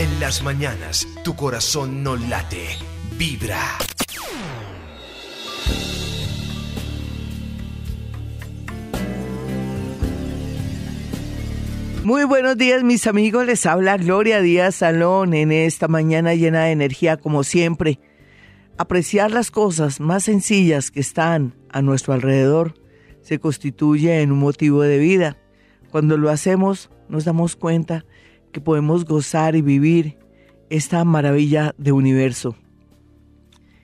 En las mañanas, tu corazón no late, vibra. Muy buenos días mis amigos, les habla Gloria Díaz Salón en esta mañana llena de energía como siempre. Apreciar las cosas más sencillas que están a nuestro alrededor se constituye en un motivo de vida. Cuando lo hacemos nos damos cuenta que podemos gozar y vivir esta maravilla de universo.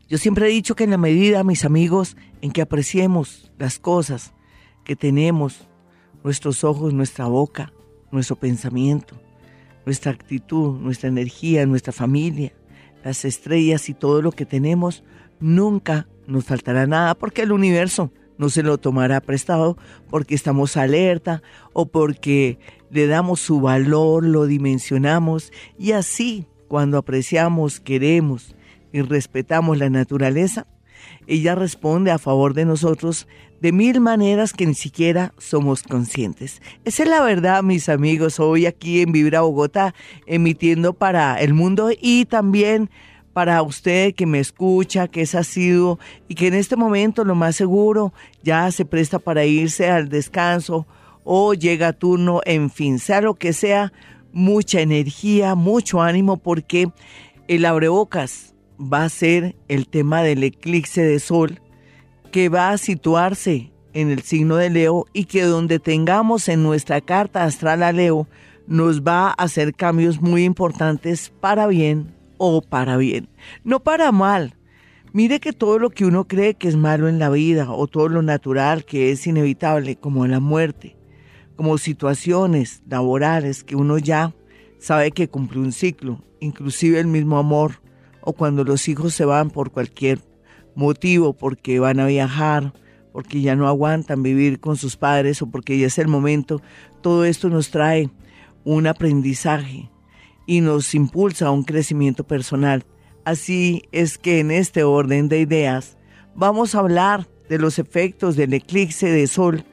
Yo siempre he dicho que en la medida, mis amigos, en que apreciemos las cosas que tenemos, nuestros ojos, nuestra boca, nuestro pensamiento, nuestra actitud, nuestra energía, nuestra familia, las estrellas y todo lo que tenemos, nunca nos faltará nada porque el universo no se lo tomará prestado porque estamos alerta o porque le damos su valor, lo dimensionamos y así cuando apreciamos, queremos y respetamos la naturaleza, ella responde a favor de nosotros de mil maneras que ni siquiera somos conscientes. Esa es la verdad, mis amigos, hoy aquí en Vibra Bogotá, emitiendo para el mundo y también para usted que me escucha, que es asiduo y que en este momento lo más seguro ya se presta para irse al descanso o llega turno, en fin, sea lo que sea, mucha energía, mucho ánimo porque el abrebocas va a ser el tema del eclipse de sol que va a situarse en el signo de Leo y que donde tengamos en nuestra carta astral a Leo nos va a hacer cambios muy importantes para bien o para bien, no para mal. Mire que todo lo que uno cree que es malo en la vida o todo lo natural que es inevitable, como la muerte, como situaciones laborales que uno ya sabe que cumple un ciclo, inclusive el mismo amor, o cuando los hijos se van por cualquier motivo, porque van a viajar, porque ya no aguantan vivir con sus padres o porque ya es el momento, todo esto nos trae un aprendizaje y nos impulsa a un crecimiento personal. Así es que en este orden de ideas vamos a hablar de los efectos del eclipse de sol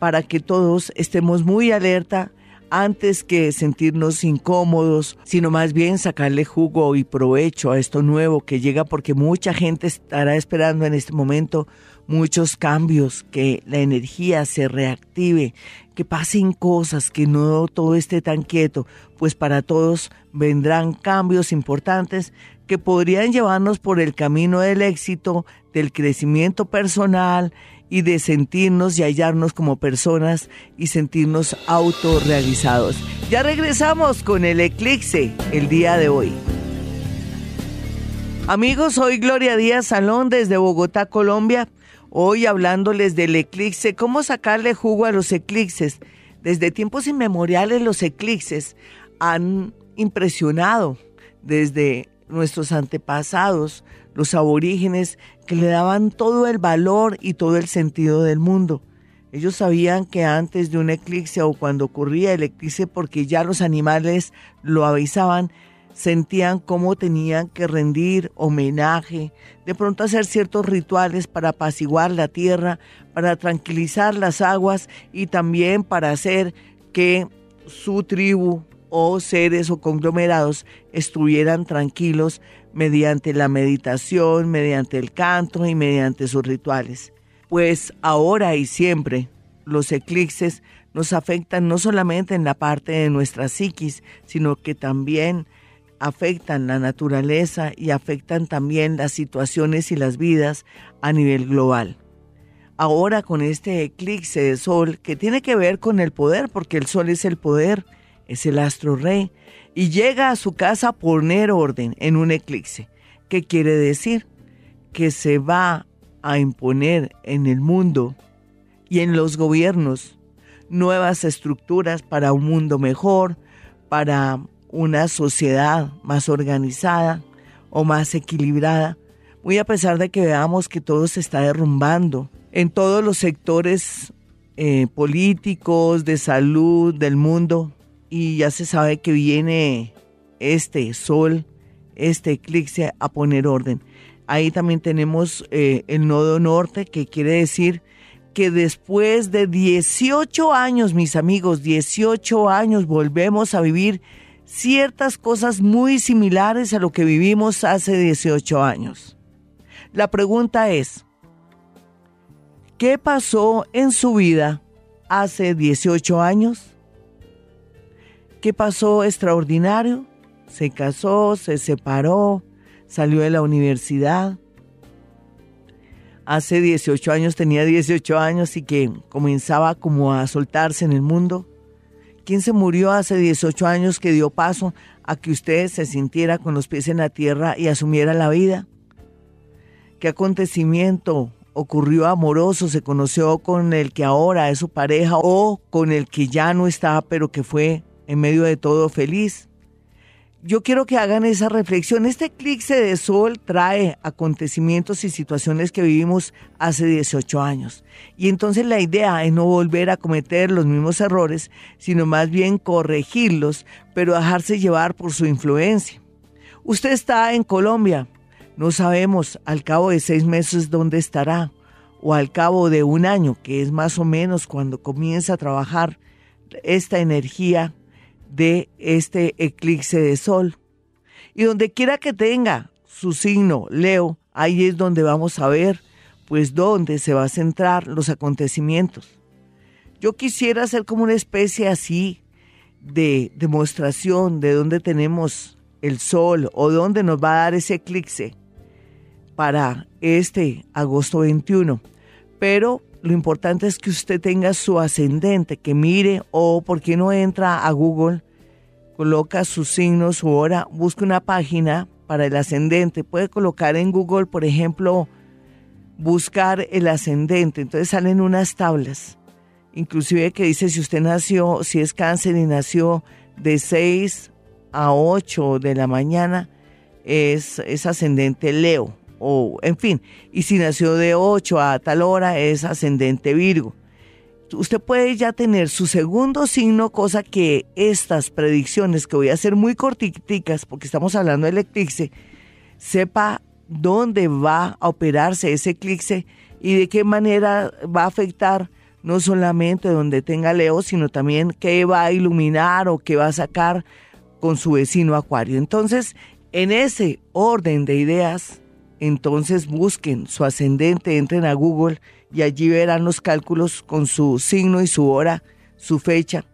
para que todos estemos muy alerta antes que sentirnos incómodos, sino más bien sacarle jugo y provecho a esto nuevo que llega porque mucha gente estará esperando en este momento muchos cambios, que la energía se reactive, que pasen cosas, que no todo esté tan quieto, pues para todos vendrán cambios importantes que podrían llevarnos por el camino del éxito, del crecimiento personal y de sentirnos y hallarnos como personas y sentirnos autorrealizados. Ya regresamos con el eclipse el día de hoy. Amigos, soy Gloria Díaz Salón desde Bogotá, Colombia. Hoy hablándoles del eclipse, cómo sacarle jugo a los eclipses. Desde tiempos inmemoriales los eclipses han impresionado desde nuestros antepasados, los aborígenes, que le daban todo el valor y todo el sentido del mundo. Ellos sabían que antes de un eclipse o cuando ocurría el eclipse, porque ya los animales lo avisaban, sentían cómo tenían que rendir homenaje, de pronto hacer ciertos rituales para apaciguar la tierra, para tranquilizar las aguas y también para hacer que su tribu o seres o conglomerados estuvieran tranquilos mediante la meditación, mediante el canto y mediante sus rituales. Pues ahora y siempre los eclipses nos afectan no solamente en la parte de nuestra psiquis, sino que también afectan la naturaleza y afectan también las situaciones y las vidas a nivel global. Ahora con este eclipse de sol que tiene que ver con el poder, porque el sol es el poder, es el astro rey, y llega a su casa a poner orden en un eclipse. ¿Qué quiere decir? Que se va a imponer en el mundo y en los gobiernos nuevas estructuras para un mundo mejor, para una sociedad más organizada o más equilibrada, muy a pesar de que veamos que todo se está derrumbando en todos los sectores eh, políticos, de salud, del mundo, y ya se sabe que viene este sol, este eclipse a poner orden. Ahí también tenemos eh, el nodo norte, que quiere decir que después de 18 años, mis amigos, 18 años, volvemos a vivir ciertas cosas muy similares a lo que vivimos hace 18 años. La pregunta es, ¿qué pasó en su vida hace 18 años? ¿Qué pasó extraordinario? Se casó, se separó, salió de la universidad. Hace 18 años tenía 18 años y que comenzaba como a soltarse en el mundo. ¿Quién se murió hace 18 años que dio paso a que usted se sintiera con los pies en la tierra y asumiera la vida? ¿Qué acontecimiento ocurrió amoroso se conoció con el que ahora es su pareja o con el que ya no está pero que fue en medio de todo feliz? Yo quiero que hagan esa reflexión. Este eclipse de sol trae acontecimientos y situaciones que vivimos hace 18 años. Y entonces la idea es no volver a cometer los mismos errores, sino más bien corregirlos, pero dejarse llevar por su influencia. Usted está en Colombia. No sabemos al cabo de seis meses dónde estará, o al cabo de un año, que es más o menos cuando comienza a trabajar esta energía de este eclipse de sol. Y donde quiera que tenga su signo, Leo, ahí es donde vamos a ver, pues, dónde se va a centrar los acontecimientos. Yo quisiera hacer como una especie así de demostración de dónde tenemos el sol o dónde nos va a dar ese eclipse para este agosto 21. Pero lo importante es que usted tenga su ascendente, que mire o por qué no entra a Google, coloca su signo, su hora, busque una página para el ascendente. Puede colocar en Google, por ejemplo, buscar el ascendente. Entonces salen unas tablas, inclusive que dice si usted nació, si es cáncer y nació de 6 a 8 de la mañana, es, es ascendente Leo o en fin, y si nació de 8 a tal hora es ascendente Virgo. Usted puede ya tener su segundo signo, cosa que estas predicciones que voy a hacer muy cortiticas, porque estamos hablando del eclipse, sepa dónde va a operarse ese eclipse y de qué manera va a afectar no solamente donde tenga Leo, sino también qué va a iluminar o qué va a sacar con su vecino Acuario. Entonces, en ese orden de ideas, entonces busquen su ascendente, entren a Google y allí verán los cálculos con su signo y su hora, su fecha.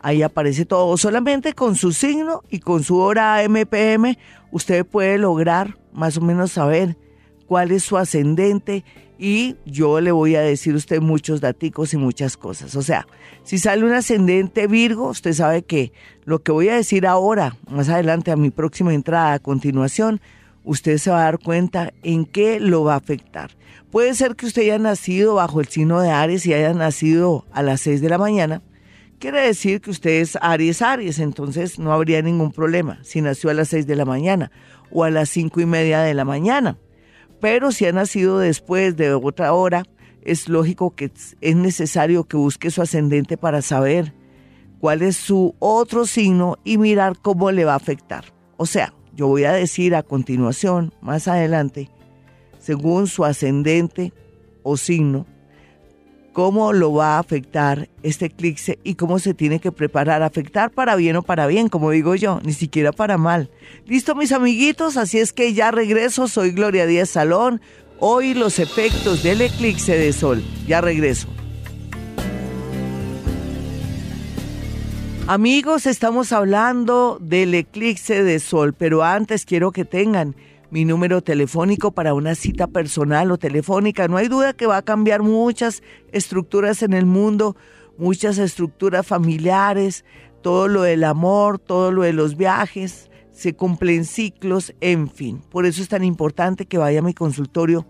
Ahí aparece todo. Solamente con su signo y con su hora MPM usted puede lograr más o menos saber cuál es su ascendente y yo le voy a decir a usted muchos daticos y muchas cosas. O sea, si sale un ascendente Virgo, usted sabe que lo que voy a decir ahora, más adelante a mi próxima entrada a continuación, usted se va a dar cuenta en qué lo va a afectar. Puede ser que usted haya nacido bajo el signo de Aries y haya nacido a las 6 de la mañana. Quiere decir que usted es Aries Aries, entonces no habría ningún problema si nació a las 6 de la mañana o a las cinco y media de la mañana. Pero si ha nacido después de otra hora, es lógico que es necesario que busque su ascendente para saber cuál es su otro signo y mirar cómo le va a afectar. O sea, yo voy a decir a continuación, más adelante, según su ascendente o signo, cómo lo va a afectar este eclipse y cómo se tiene que preparar, afectar para bien o para bien, como digo yo, ni siquiera para mal. Listo, mis amiguitos, así es que ya regreso, soy Gloria Díaz Salón. Hoy los efectos del eclipse de sol. Ya regreso. Amigos, estamos hablando del eclipse de sol, pero antes quiero que tengan mi número telefónico para una cita personal o telefónica. No hay duda que va a cambiar muchas estructuras en el mundo, muchas estructuras familiares, todo lo del amor, todo lo de los viajes, se cumplen ciclos, en fin. Por eso es tan importante que vaya a mi consultorio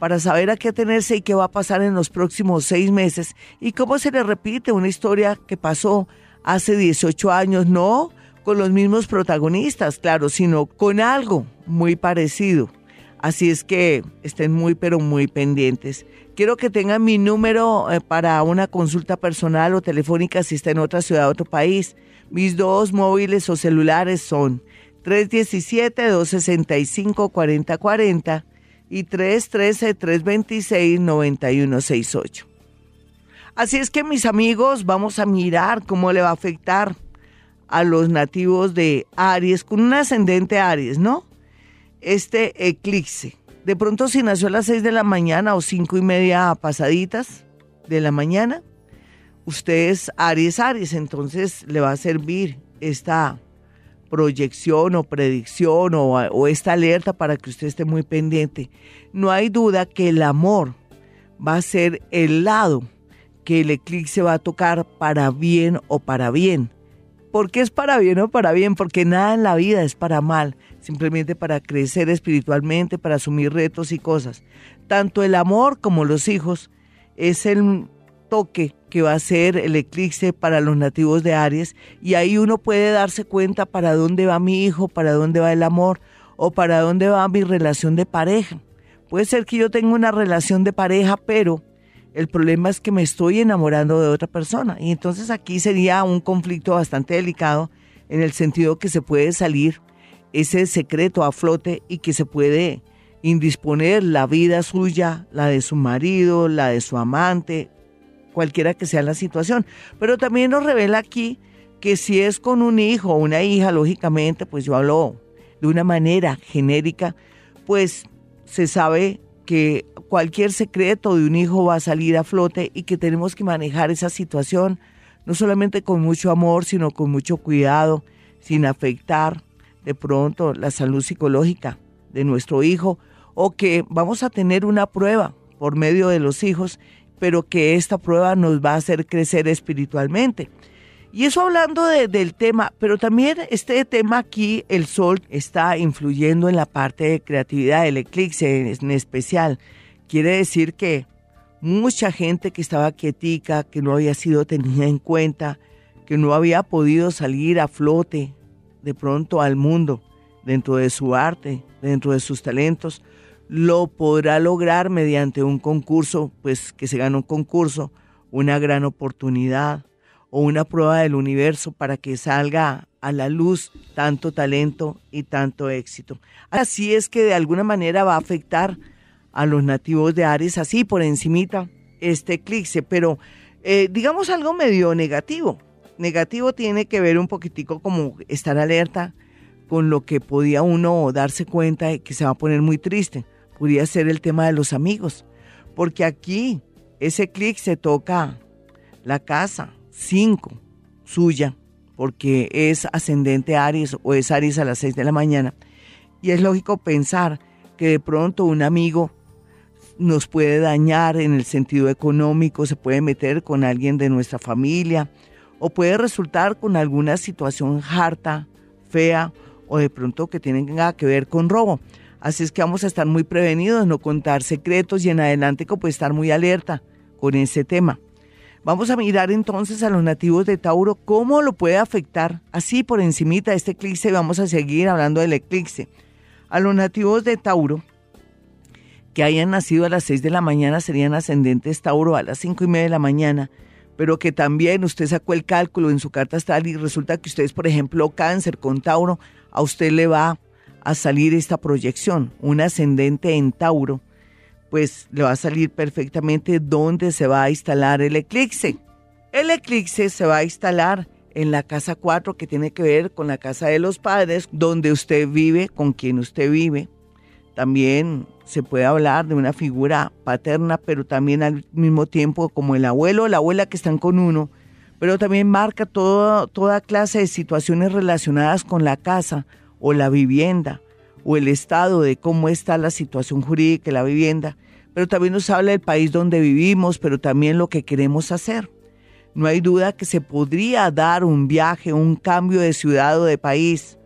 para saber a qué atenerse y qué va a pasar en los próximos seis meses y cómo se le repite una historia que pasó hace 18 años, no con los mismos protagonistas, claro, sino con algo muy parecido. Así es que estén muy, pero muy pendientes. Quiero que tengan mi número eh, para una consulta personal o telefónica si está en otra ciudad, otro país. Mis dos móviles o celulares son 317-265-4040 y 313-326-9168. Así es que mis amigos, vamos a mirar cómo le va a afectar a los nativos de Aries, con un ascendente Aries, ¿no? Este eclipse. De pronto si nació a las 6 de la mañana o cinco y media pasaditas de la mañana, usted es Aries Aries, entonces le va a servir esta proyección o predicción o, o, esta alerta para que usted esté muy pendiente. No hay duda que el amor va a ser el lado que el eclipse va a tocar para bien o para bien. ¿Por qué es para bien o para bien? Porque nada en la vida es para mal, simplemente para crecer espiritualmente, para asumir retos y cosas. Tanto el amor como los hijos es el toque que va a ser el eclipse para los nativos de Aries y ahí uno puede darse cuenta para dónde va mi hijo, para dónde va el amor o para dónde va mi relación de pareja. Puede ser que yo tenga una relación de pareja, pero el problema es que me estoy enamorando de otra persona. Y entonces aquí sería un conflicto bastante delicado en el sentido que se puede salir ese secreto a flote y que se puede indisponer la vida suya, la de su marido, la de su amante, cualquiera que sea la situación. Pero también nos revela aquí que si es con un hijo o una hija, lógicamente, pues yo hablo de una manera genérica, pues se sabe que cualquier secreto de un hijo va a salir a flote y que tenemos que manejar esa situación no solamente con mucho amor, sino con mucho cuidado, sin afectar de pronto la salud psicológica de nuestro hijo o que vamos a tener una prueba por medio de los hijos, pero que esta prueba nos va a hacer crecer espiritualmente. Y eso hablando del tema, pero también este tema aquí, el sol está influyendo en la parte de creatividad, el eclipse en especial. Quiere decir que mucha gente que estaba quietica, que no había sido tenida en cuenta, que no había podido salir a flote de pronto al mundo dentro de su arte, dentro de sus talentos, lo podrá lograr mediante un concurso, pues que se gana un concurso, una gran oportunidad o una prueba del universo para que salga a la luz tanto talento y tanto éxito. Así es que de alguna manera va a afectar a los nativos de Aries, así por encimita este eclipse, pero eh, digamos algo medio negativo. Negativo tiene que ver un poquitico como estar alerta con lo que podía uno darse cuenta de que se va a poner muy triste. Podría ser el tema de los amigos, porque aquí ese eclipse toca la casa, 5 suya, porque es ascendente Aries o es Aries a las 6 de la mañana. Y es lógico pensar que de pronto un amigo nos puede dañar en el sentido económico, se puede meter con alguien de nuestra familia o puede resultar con alguna situación harta, fea o de pronto que tenga que ver con robo. Así es que vamos a estar muy prevenidos, no contar secretos y en adelante pues estar muy alerta con ese tema. Vamos a mirar entonces a los nativos de Tauro, cómo lo puede afectar, así por encimita este eclipse, vamos a seguir hablando del eclipse. A los nativos de Tauro, que hayan nacido a las 6 de la mañana, serían ascendentes Tauro a las 5 y media de la mañana, pero que también usted sacó el cálculo en su carta astral y resulta que ustedes, por ejemplo, cáncer con Tauro, a usted le va a salir esta proyección, un ascendente en Tauro pues le va a salir perfectamente dónde se va a instalar el eclipse. El eclipse se va a instalar en la casa 4 que tiene que ver con la casa de los padres, donde usted vive, con quien usted vive. También se puede hablar de una figura paterna, pero también al mismo tiempo como el abuelo o la abuela que están con uno, pero también marca toda clase de situaciones relacionadas con la casa o la vivienda o el estado de cómo está la situación jurídica de la vivienda, pero también nos habla del país donde vivimos, pero también lo que queremos hacer. No hay duda que se podría dar un viaje, un cambio de ciudad o de país,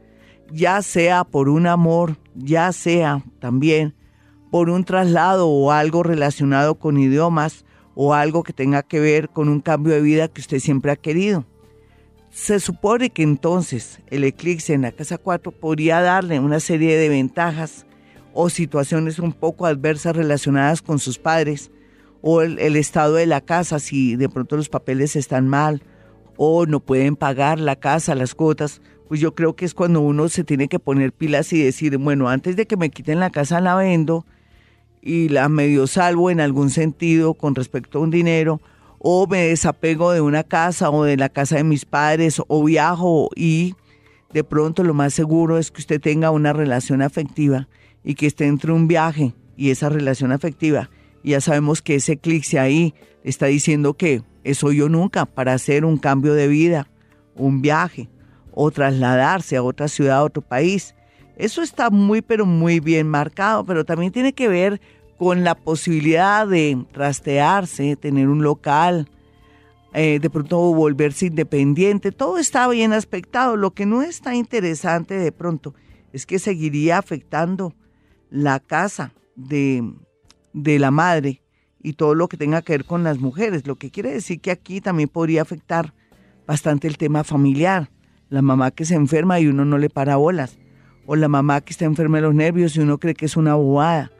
ya sea por un amor, ya sea también por un traslado o algo relacionado con idiomas o algo que tenga que ver con un cambio de vida que usted siempre ha querido. Se supone que entonces el eclipse en la casa 4 podría darle una serie de ventajas o situaciones un poco adversas relacionadas con sus padres o el, estado de la casa, si de pronto los papeles están mal o no pueden pagar la casa, las cuotas, pues yo creo que es cuando uno se tiene que poner pilas y decir, bueno, antes de que me quiten la casa la vendo y la medio salvo en algún sentido con respecto a un dinero o me desapego de una casa o de la casa de mis padres o viajo y de pronto lo más seguro es que usted tenga una relación afectiva y que esté entre un viaje y esa relación afectiva. Ya sabemos que ese eclipse ahí está diciendo que eso yo nunca para hacer un cambio de vida, un viaje o trasladarse a otra ciudad, a otro país. Eso está muy, pero muy bien marcado, pero también tiene que ver con la posibilidad de trastearse, tener un local, eh, de pronto volverse independiente. Todo está bien aspectado. Lo que no está interesante de pronto es que seguiría afectando la casa de, de la madre y todo lo que tenga que ver con las mujeres. Lo que quiere decir que aquí también podría afectar bastante el tema familiar. La mamá que se enferma y uno no le para bolas. O la mamá que está enferma de los nervios y uno cree que es una bobada.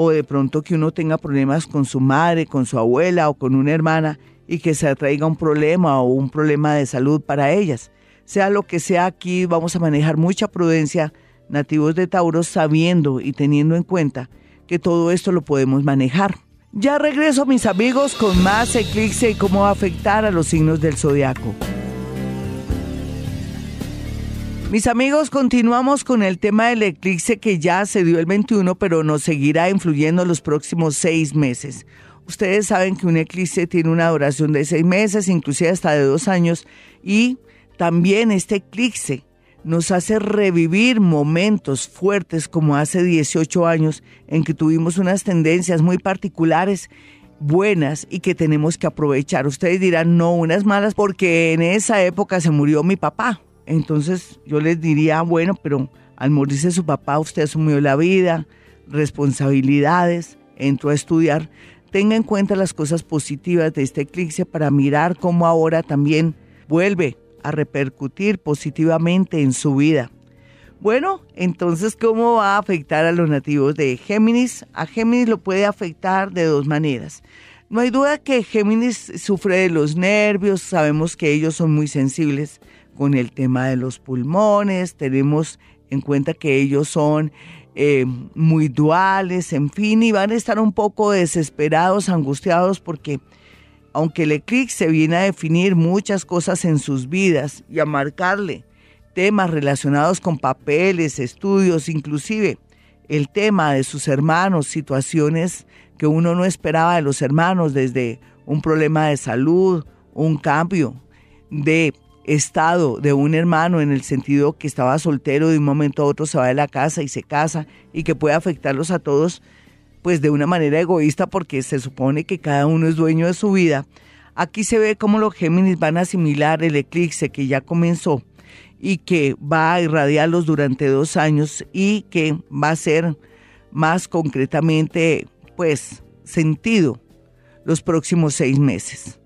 O de pronto que uno tenga problemas con su madre, con su abuela o con una hermana y que se traiga un problema o un problema de salud para ellas. Sea lo que sea aquí, vamos a manejar mucha prudencia nativos de Tauro sabiendo y teniendo en cuenta que todo esto lo podemos manejar. Ya regreso mis amigos con más eclipse y cómo va a afectar a los signos del zodiaco. Mis amigos, continuamos con el tema del eclipse que ya se dio el 21, pero nos seguirá influyendo los próximos seis meses. Ustedes saben que un eclipse tiene una duración de seis meses, inclusive hasta de dos años, y también este eclipse nos hace revivir momentos fuertes como hace 18 años en que tuvimos unas tendencias muy particulares buenas y que tenemos que aprovechar. Ustedes dirán, no, unas malas, porque en esa época se murió mi papá. Entonces yo les diría, bueno, pero al morirse su papá usted asumió la vida, responsabilidades, entró a estudiar. Tenga en cuenta las cosas positivas de este eclipse para mirar cómo ahora también vuelve a repercutir positivamente en su vida. Bueno, entonces, ¿cómo va a afectar a los nativos de Géminis? A Géminis lo puede afectar de dos maneras. No hay duda que Géminis sufre de los nervios, sabemos que ellos son muy sensibles con el tema de los pulmones, tenemos en cuenta que ellos son eh, muy duales, en fin, y van a estar un poco desesperados, angustiados porque aunque el eclipse viene a definir muchas cosas en sus vidas y a marcarle temas relacionados con papeles, estudios, inclusive el tema de sus hermanos, situaciones que uno no esperaba de los hermanos, desde un problema de salud, un cambio de estado de un hermano en el sentido que estaba soltero de un momento a otro se va de la casa y se casa y que puede afectarlos a todos pues de una manera egoísta porque se supone que cada uno es dueño de su vida. Aquí se ve cómo los Géminis van a asimilar el eclipse que ya comenzó y que va a irradiarlos durante dos años y que va a ser más concretamente pues sentido los próximos seis meses.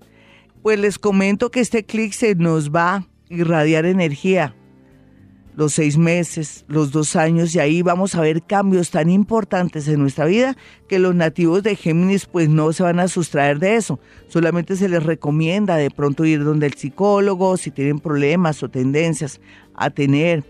Pues les comento que este eclipse nos va a irradiar energía los seis meses, los dos años, y ahí vamos a ver cambios tan importantes en nuestra vida que los nativos de Géminis pues no se van a sustraer de eso. Solamente se les recomienda de pronto ir donde el psicólogo si tienen problemas o tendencias a tener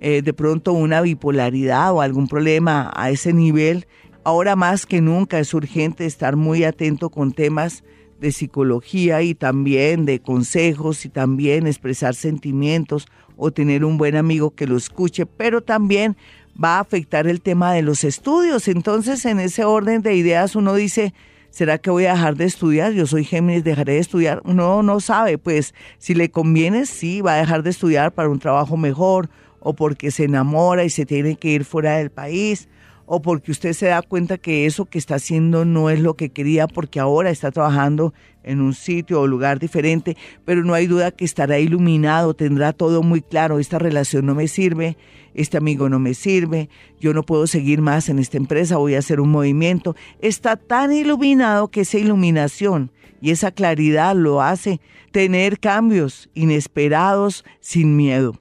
eh, de pronto una bipolaridad o algún problema a ese nivel. Ahora más que nunca es urgente estar muy atento con temas de psicología y también de consejos y también expresar sentimientos o tener un buen amigo que lo escuche, pero también va a afectar el tema de los estudios. Entonces, en ese orden de ideas uno dice, ¿será que voy a dejar de estudiar? Yo soy Géminis, dejaré de estudiar. Uno no sabe, pues si le conviene, sí, va a dejar de estudiar para un trabajo mejor o porque se enamora y se tiene que ir fuera del país o porque usted se da cuenta que eso que está haciendo no es lo que quería porque ahora está trabajando en un sitio o lugar diferente, pero no hay duda que estará iluminado, tendrá todo muy claro, esta relación no me sirve, este amigo no me sirve, yo no puedo seguir más en esta empresa, voy a hacer un movimiento. Está tan iluminado que esa iluminación y esa claridad lo hace tener cambios inesperados sin miedo.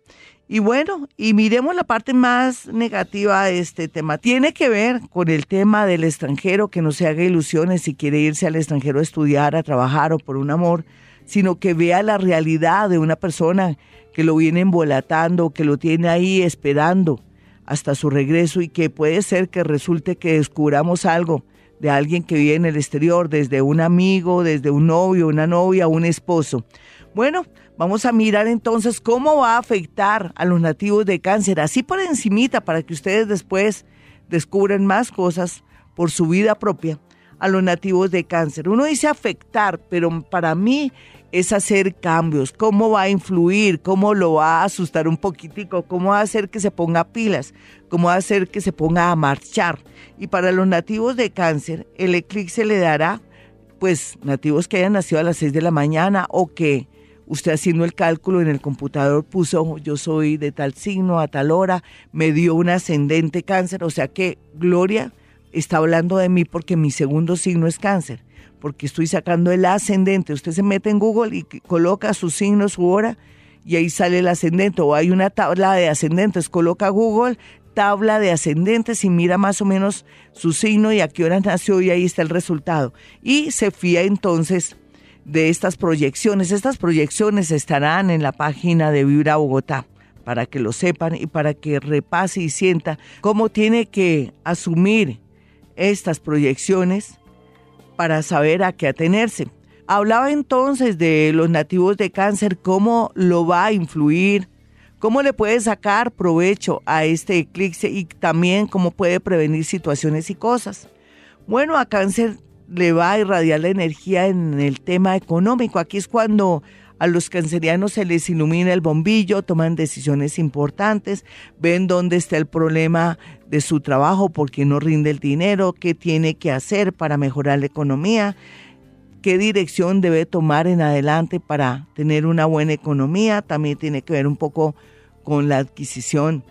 Y bueno, y miremos la parte más negativa de este tema. Tiene que ver con el tema del extranjero, que no se haga ilusiones si quiere irse al extranjero a estudiar, a trabajar o por un amor, sino que vea la realidad de una persona que lo viene embolatando, que lo tiene ahí esperando hasta su regreso y que puede ser que resulte que descubramos algo de alguien que vive en el exterior, desde un amigo, desde un novio, una novia, un esposo. Bueno, vamos a mirar entonces cómo va a afectar a los nativos de cáncer, así por encimita, para que ustedes después descubran más cosas por su vida propia a los nativos de cáncer. Uno dice afectar, pero para mí es hacer cambios, cómo va a influir, cómo lo va a asustar un poquitico, cómo va a hacer que se ponga pilas, cómo va a hacer que se ponga a marchar. Y para los nativos de cáncer, el eclipse le dará, pues, nativos que hayan nacido a las 6 de la mañana o que usted haciendo el cálculo en el computador puso yo soy de tal signo a tal hora, me dio un ascendente cáncer, o sea que Gloria está hablando de mí porque mi segundo signo es cáncer porque estoy sacando el ascendente. Usted se mete en Google y coloca su signo, su hora, y ahí sale el ascendente. O hay una tabla de ascendentes, coloca Google, tabla de ascendentes y mira más o menos su signo y a qué hora nació y ahí está el resultado. Y se fía entonces de estas proyecciones. Estas proyecciones estarán en la página de Vibra Bogotá para que lo sepan y para que repase y sienta cómo tiene que asumir estas proyecciones para saber a qué atenerse. Hablaba entonces de los nativos de cáncer, cómo lo va a influir, cómo le puede sacar provecho a este eclipse y también cómo puede prevenir situaciones y cosas. Bueno, a cáncer le va a irradiar la energía en el tema económico. Aquí es cuando a los cancerianos se les ilumina el bombillo, toman decisiones importantes, ven dónde está el problema de su trabajo, porque no rinde el dinero, qué tiene que hacer para mejorar la economía, qué dirección debe tomar en adelante para tener una buena economía. También tiene que ver un poco con la adquisición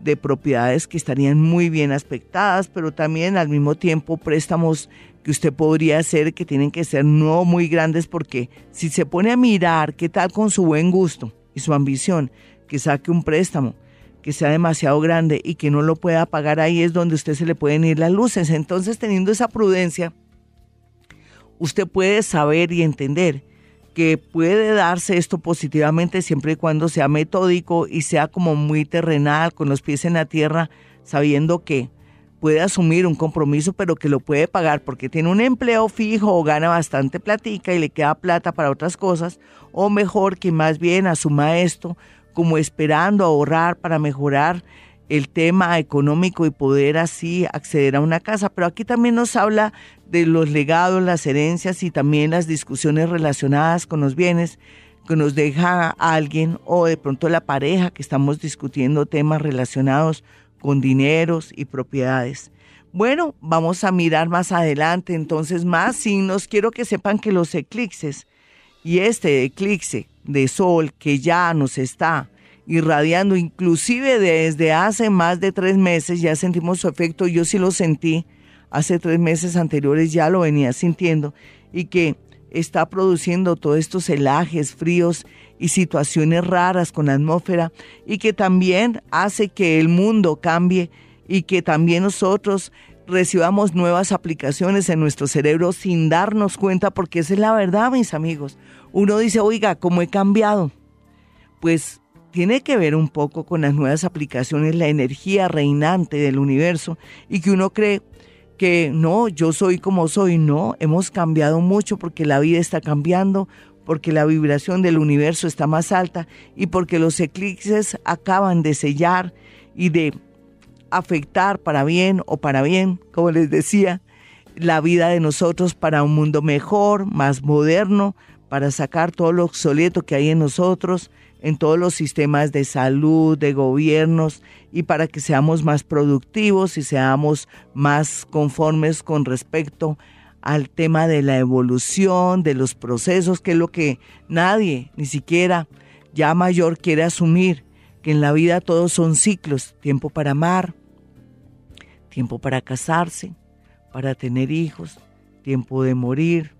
de propiedades que estarían muy bien aspectadas, pero también al mismo tiempo préstamos que usted podría hacer que tienen que ser no muy grandes porque si se pone a mirar qué tal con su buen gusto y su ambición, que saque un préstamo que sea demasiado grande y que no lo pueda pagar, ahí es donde usted se le pueden ir las luces. Entonces, teniendo esa prudencia, usted puede saber y entender que puede darse esto positivamente siempre y cuando sea metódico y sea como muy terrenal, con los pies en la tierra, sabiendo que puede asumir un compromiso, pero que lo puede pagar porque tiene un empleo fijo o gana bastante platica y le queda plata para otras cosas, o mejor que más bien asuma esto como esperando ahorrar para mejorar el tema económico y poder así acceder a una casa. Pero aquí también nos habla de los legados, las herencias y también las discusiones relacionadas con los bienes que nos deja alguien o de pronto la pareja que estamos discutiendo temas relacionados con dineros y propiedades. Bueno, vamos a mirar más adelante entonces más signos. Quiero que sepan que los eclipses y este eclipse de sol que ya nos está irradiando, inclusive desde hace más de tres meses ya sentimos su efecto, yo sí lo sentí, hace tres meses anteriores ya lo venía sintiendo y que está produciendo todos estos helajes fríos y situaciones raras con la atmósfera y que también hace que el mundo cambie y que también nosotros recibamos nuevas aplicaciones en nuestro cerebro sin darnos cuenta, porque esa es la verdad, mis amigos. Uno dice, oiga, ¿cómo he cambiado? Pues tiene que ver un poco con las nuevas aplicaciones, la energía reinante del universo y que uno cree que no, yo soy como soy, no, hemos cambiado mucho porque la vida está cambiando, porque la vibración del universo está más alta y porque los eclipses acaban de sellar y de afectar para bien o para bien, como les decía, la vida de nosotros para un mundo mejor, más moderno, para sacar todo lo obsoleto que hay en nosotros, en todos los sistemas de salud, de gobiernos, y para que seamos más productivos y seamos más conformes con respecto al tema de la evolución, de los procesos, que es lo que nadie, ni siquiera ya mayor, quiere asumir, que en la vida todos son ciclos, tiempo para amar, tiempo para casarse, para tener hijos, tiempo de morir,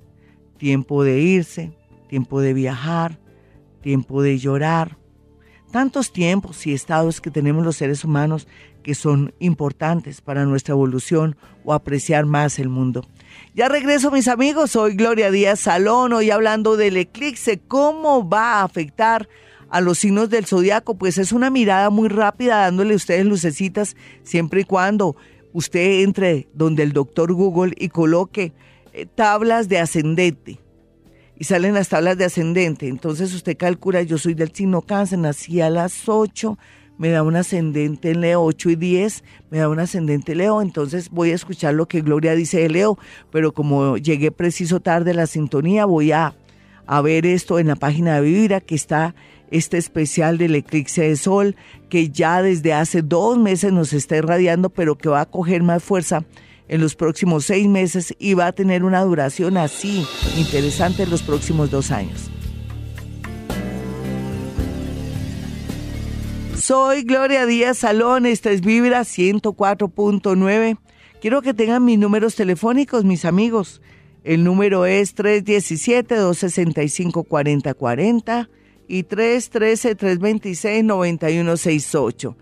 tiempo de irse, tiempo de viajar, tiempo de llorar. Tantos tiempos y estados que tenemos los seres humanos que son importantes para nuestra evolución o apreciar más el mundo. Ya regreso mis amigos, soy Gloria Díaz Salón, hoy hablando del eclipse, cómo va a afectar a los signos del zodiaco, pues es una mirada muy rápida dándole a ustedes lucecitas siempre y cuando usted entre donde el doctor Google y coloque eh, tablas de ascendente. Y salen las tablas de ascendente. Entonces usted calcula, yo soy del signo cáncer, nací a las 8, me da un ascendente en Leo 8 y 10, me da un ascendente Leo, entonces voy a escuchar lo que Gloria dice de Leo, pero como llegué preciso tarde a la sintonía, voy a, a ver esto en la página de Vibra que está este especial del eclipse de sol que ya desde hace dos meses nos está irradiando, pero que va a coger más fuerza en los próximos seis meses y va a tener una duración así interesante en los próximos dos años. Soy Gloria Díaz Salón, esta es Vibra 104.9. Quiero que tengan mis números telefónicos, mis amigos. El número es 317-265-4040 y 313-326-9168.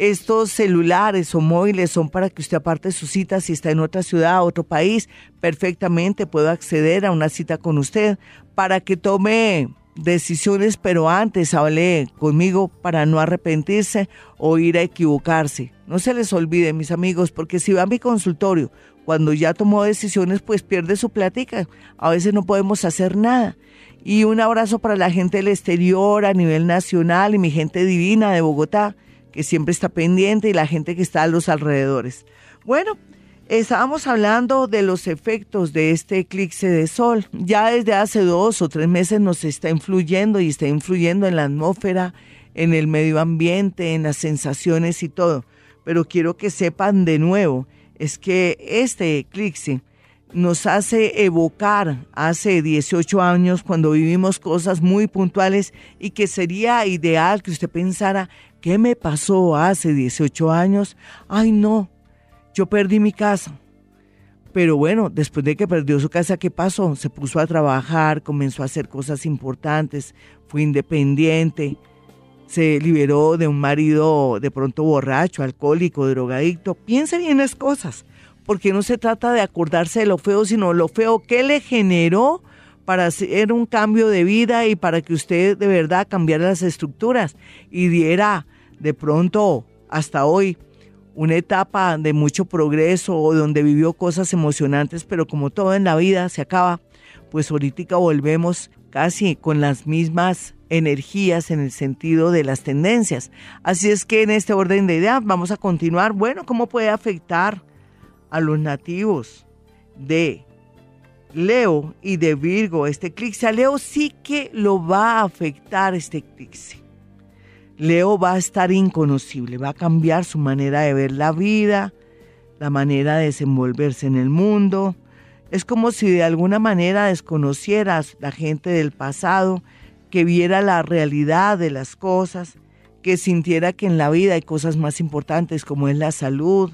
Estos celulares o móviles son para que usted aparte su cita si está en otra ciudad, otro país, perfectamente puedo acceder a una cita con usted para que tome decisiones, pero antes hable conmigo para no arrepentirse o ir a equivocarse. No se les olvide, mis amigos, porque si va a mi consultorio cuando ya tomó decisiones, pues pierde su plática. A veces no podemos hacer nada. Y un abrazo para la gente del exterior a nivel nacional y mi gente divina de Bogotá, que siempre está pendiente, y la gente que está a los alrededores. Bueno, estábamos hablando de los efectos de este eclipse de sol. Ya desde hace dos o tres meses nos está influyendo y está influyendo en la atmósfera, en el medio ambiente, en las sensaciones y todo. Pero quiero que sepan de nuevo, es que este eclipse nos hace evocar hace 18 años cuando vivimos cosas muy puntuales y que sería ideal que usted pensara, ¿qué me pasó hace 18 años? Ay no, yo perdí mi casa. Pero bueno, después de que perdió su casa, ¿qué pasó? Se puso a trabajar, comenzó a hacer cosas importantes, fue independiente, se liberó de un marido de pronto borracho, alcohólico, drogadicto. Piense bien las cosas porque no se trata de acordarse de lo feo, sino lo feo que le generó para hacer un cambio de vida y para que usted de verdad cambiara las estructuras y diera de pronto hasta hoy una etapa de mucho progreso o donde vivió cosas emocionantes, pero como todo en la vida se acaba, pues ahorita volvemos casi con las mismas energías en el sentido de las tendencias. Así es que en este orden de ideas vamos a continuar. Bueno, ¿cómo puede afectar a los nativos de Leo y de Virgo este eclipse. A Leo sí que lo va a afectar este eclipse. Leo va a estar inconocible, va a cambiar su manera de ver la vida, la manera de desenvolverse en el mundo. Es como si de alguna manera desconocieras la gente del pasado, que viera la realidad de las cosas, que sintiera que en la vida hay cosas más importantes como es la salud,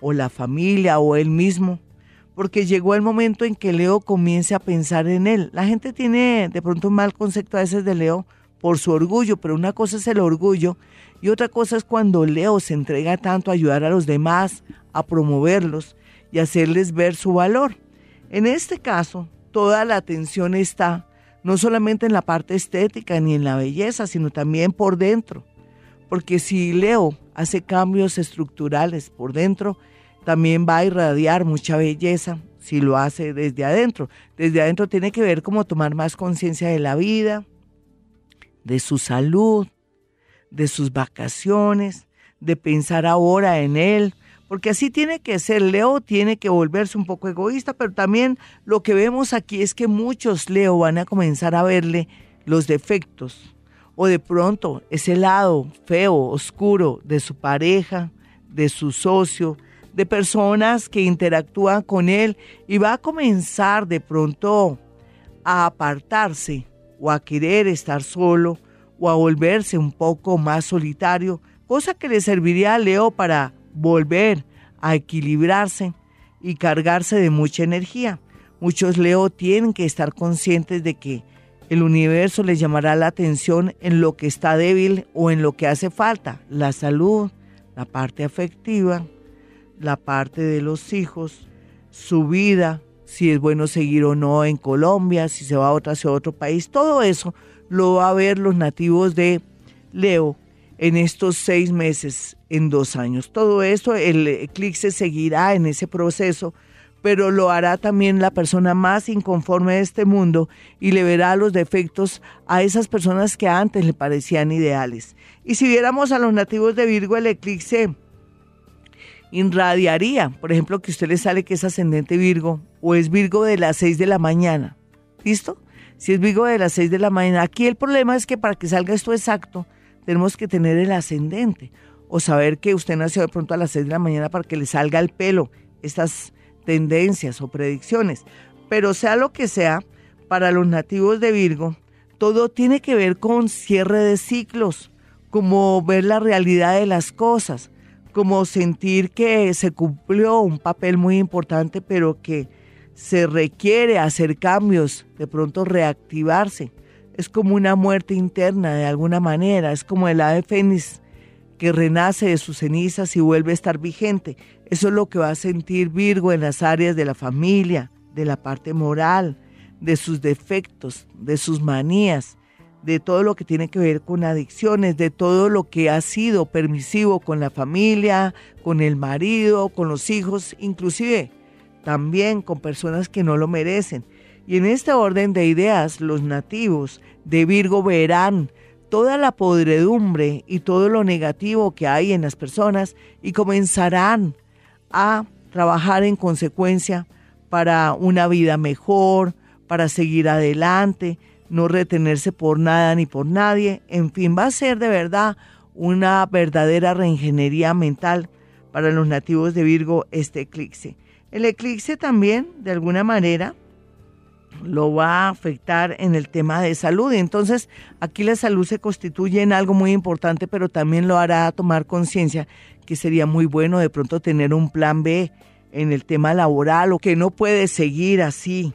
o la familia o él mismo, porque llegó el momento en que Leo comience a pensar en él. La gente tiene de pronto un mal concepto a veces de Leo por su orgullo, pero una cosa es el orgullo y otra cosa es cuando Leo se entrega tanto a ayudar a los demás, a promoverlos y hacerles ver su valor. En este caso, toda la atención está no solamente en la parte estética ni en la belleza, sino también por dentro. Porque si Leo hace cambios estructurales por dentro, también va a irradiar mucha belleza si lo hace desde adentro. Desde adentro tiene que ver cómo tomar más conciencia de la vida, de su salud, de sus vacaciones, de pensar ahora en él, porque así tiene que ser. Leo tiene que volverse un poco egoísta, pero también lo que vemos aquí es que muchos Leo van a comenzar a verle los defectos o de pronto ese lado feo, oscuro de su pareja, de su socio, de personas que interactúan con él y va a comenzar de pronto a apartarse o a querer estar solo o a volverse un poco más solitario, cosa que le serviría a Leo para volver a equilibrarse y cargarse de mucha energía. Muchos Leo tienen que estar conscientes de que el universo les llamará la atención en lo que está débil o en lo que hace falta, la salud, la parte afectiva, la parte de los hijos, su vida, si es bueno seguir o no en Colombia, si se va a otra, a otro país, todo eso lo va a ver los nativos de Leo en estos seis meses. en dos años. Todo esto, el eclipse seguirá en ese proceso, pero lo hará también la persona más inconforme de este mundo y le verá los defectos a esas personas que antes le parecían ideales. Y si viéramos a los nativos de Virgo, el eclipse irradiaría, por ejemplo, que usted le sale que es ascendente Virgo o es Virgo de las 6 de la mañana. ¿Listo? Si es Virgo de las 6 de la mañana, aquí el problema es que para que salga esto exacto, tenemos que tener el ascendente o saber que usted nació de pronto a las 6 de la mañana para que le salga el pelo, estas tendencias o predicciones. Pero sea lo que sea, para los nativos de Virgo, todo tiene que ver con cierre de ciclos, como ver la realidad de las cosas, como sentir que se cumplió un papel muy importante, pero que se requiere hacer cambios, de pronto reactivarse. Es como una muerte interna de alguna manera, es como el ave fénix que renace de sus cenizas y vuelve a estar vigente. Eso es lo que va a sentir Virgo en las áreas de la familia, de la parte moral, de sus defectos, de sus manías, de todo lo que tiene que ver con adicciones, de todo lo que ha sido permisivo con la familia, con el marido, con los hijos, inclusive también con personas que no lo merecen. Y en este orden de ideas, los nativos de Virgo verán toda la podredumbre y todo lo negativo que hay en las personas y comenzarán a trabajar en consecuencia para una vida mejor, para seguir adelante, no retenerse por nada ni por nadie. En fin, va a ser de verdad una verdadera reingeniería mental para los nativos de Virgo este eclipse. El eclipse también, de alguna manera, lo va a afectar en el tema de salud. Y entonces aquí la salud se constituye en algo muy importante, pero también lo hará tomar conciencia que sería muy bueno de pronto tener un plan B en el tema laboral o que no puede seguir así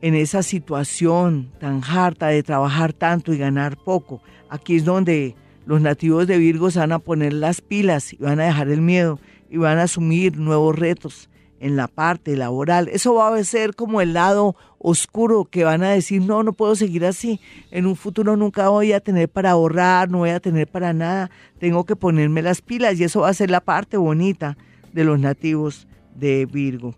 en esa situación tan harta de trabajar tanto y ganar poco. Aquí es donde los nativos de Virgo se van a poner las pilas y van a dejar el miedo y van a asumir nuevos retos en la parte laboral. Eso va a ser como el lado oscuro que van a decir, no, no puedo seguir así. En un futuro nunca voy a tener para ahorrar, no voy a tener para nada. Tengo que ponerme las pilas y eso va a ser la parte bonita de los nativos de Virgo.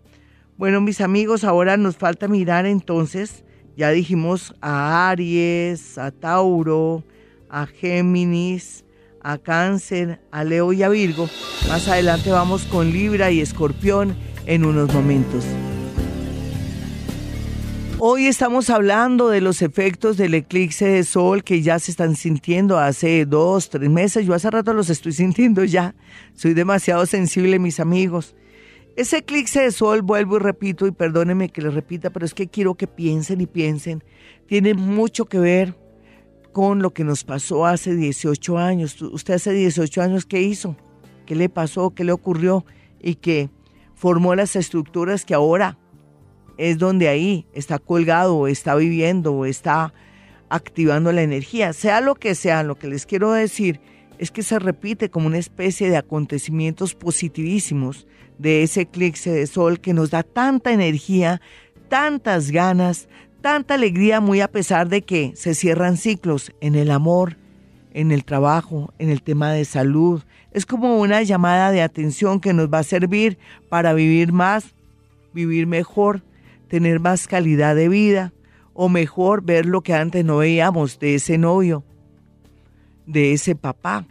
Bueno, mis amigos, ahora nos falta mirar entonces, ya dijimos a Aries, a Tauro, a Géminis, a Cáncer, a Leo y a Virgo. Más adelante vamos con Libra y Escorpión en unos momentos. Hoy estamos hablando de los efectos del eclipse de sol que ya se están sintiendo hace dos, tres meses. Yo hace rato los estoy sintiendo ya. Soy demasiado sensible, mis amigos. Ese eclipse de sol, vuelvo y repito, y perdónenme que les repita, pero es que quiero que piensen y piensen, tiene mucho que ver con lo que nos pasó hace 18 años. Usted hace 18 años, ¿qué hizo? ¿Qué le pasó? ¿Qué le ocurrió? Y que formó las estructuras que ahora es donde ahí está colgado está viviendo está activando la energía. Sea lo que sea, lo que les quiero decir es que se repite como una especie de acontecimientos positivísimos de ese eclipse de sol que nos da tanta energía, tantas ganas, tanta alegría, muy a pesar de que se cierran ciclos en el amor, en el trabajo, en el tema de salud, es como una llamada de atención que nos va a servir para vivir más, vivir mejor, tener más calidad de vida o mejor ver lo que antes no veíamos de ese novio, de ese papá,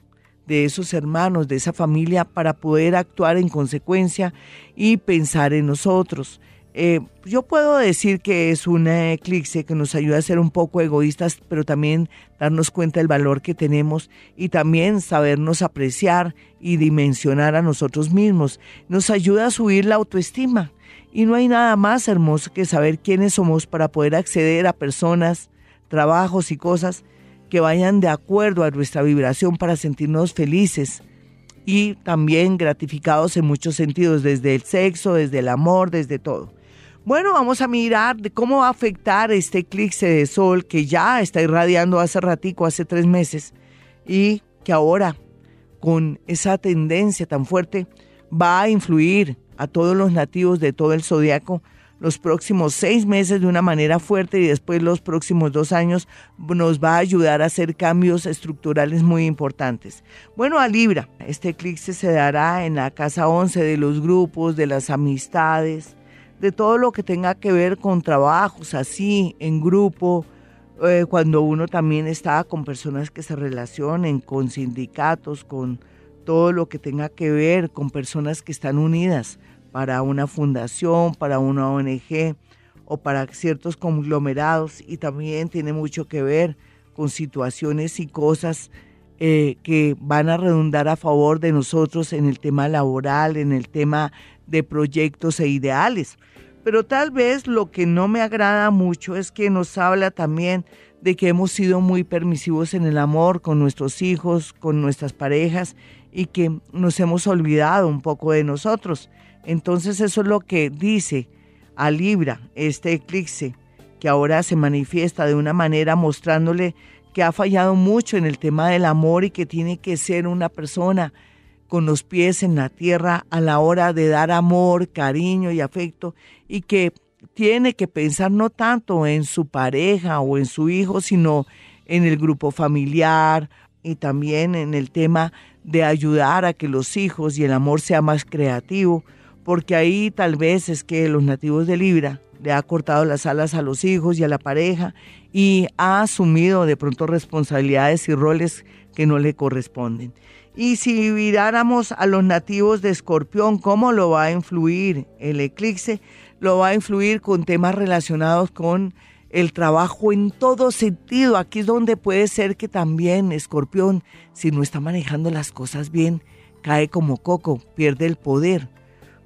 de esos hermanos, de esa familia para poder actuar en consecuencia y pensar en nosotros. Eh, yo puedo decir que es un eclipse que nos ayuda a ser un poco egoístas, pero también darnos cuenta del valor que tenemos y también sabernos apreciar y dimensionar a nosotros mismos. Nos ayuda a subir la autoestima. Y no hay nada más hermoso que saber quiénes somos para poder acceder a personas, trabajos y cosas que vayan de acuerdo a nuestra vibración para sentirnos felices y también gratificados en muchos sentidos, desde el sexo, desde el amor, desde todo. Bueno, vamos a mirar de cómo va a afectar este eclipse de sol que ya está irradiando hace ratico, hace tres meses, y que ahora, con esa tendencia tan fuerte, va a influir a todos los nativos de todo el zodiaco, los próximos seis meses de una manera fuerte y después los próximos dos años nos va a ayudar a hacer cambios estructurales muy importantes. Bueno, a Libra, este eclipse se dará en la casa 11 de los grupos, de las amistades, de todo lo que tenga que ver con trabajos así, en grupo, eh, cuando uno también está con personas que se relacionen, con sindicatos, con todo lo que tenga que ver con personas que están unidas para una fundación, para una ONG o para ciertos conglomerados y también tiene mucho que ver con situaciones y cosas eh, que van a redundar a favor de nosotros en el tema laboral, en el tema de proyectos e ideales. Pero tal vez lo que no me agrada mucho es que nos habla también de que hemos sido muy permisivos en el amor con nuestros hijos, con nuestras parejas y que nos hemos olvidado un poco de nosotros. Entonces eso es lo que dice a Libra este eclipse, que ahora se manifiesta de una manera mostrándole que ha fallado mucho en el tema del amor y que tiene que ser una persona con los pies en la tierra a la hora de dar amor, cariño y afecto y que tiene que pensar no tanto en su pareja o en su hijo, sino en el grupo familiar y también en el tema de ayudar a que los hijos y el amor sea más creativo, porque ahí tal vez es que los nativos de Libra le ha cortado las alas a los hijos y a la pareja y ha asumido de pronto responsabilidades y roles que no le corresponden. Y si miráramos a los nativos de Escorpión, ¿cómo lo va a influir el eclipse? Lo va a influir con temas relacionados con el trabajo en todo sentido. Aquí es donde puede ser que también Escorpión, si no está manejando las cosas bien, cae como coco, pierde el poder.